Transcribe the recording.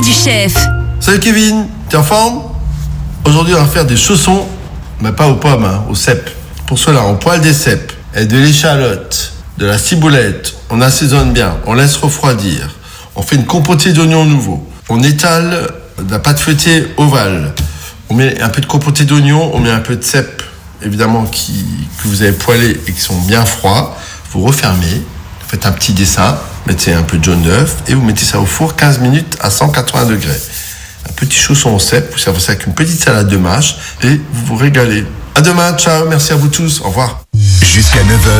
du chef. Salut Kevin, t'es en forme? Aujourd'hui, on va faire des chaussons, mais pas aux pommes, hein, aux cèpes. Pour cela, on poêle des cèpes et de l'échalote, de la ciboulette. On assaisonne bien, on laisse refroidir. On fait une compotée d'oignons nouveaux. On étale de la pâte feuilletée ovale. On met un peu de compotée d'oignons, on met un peu de cèpes, évidemment, qui, que vous avez poêlés et qui sont bien froids. Vous refermez, faites un petit dessin, mettez un peu de jaune d'œuf et vous mettez ça au four 15 minutes à 180 degrés. Un petit chausson au cèpe, vous servez ça avec une petite salade de mâche et vous vous régalez. À demain, ciao, merci à vous tous, au revoir. Jusqu'à 9h,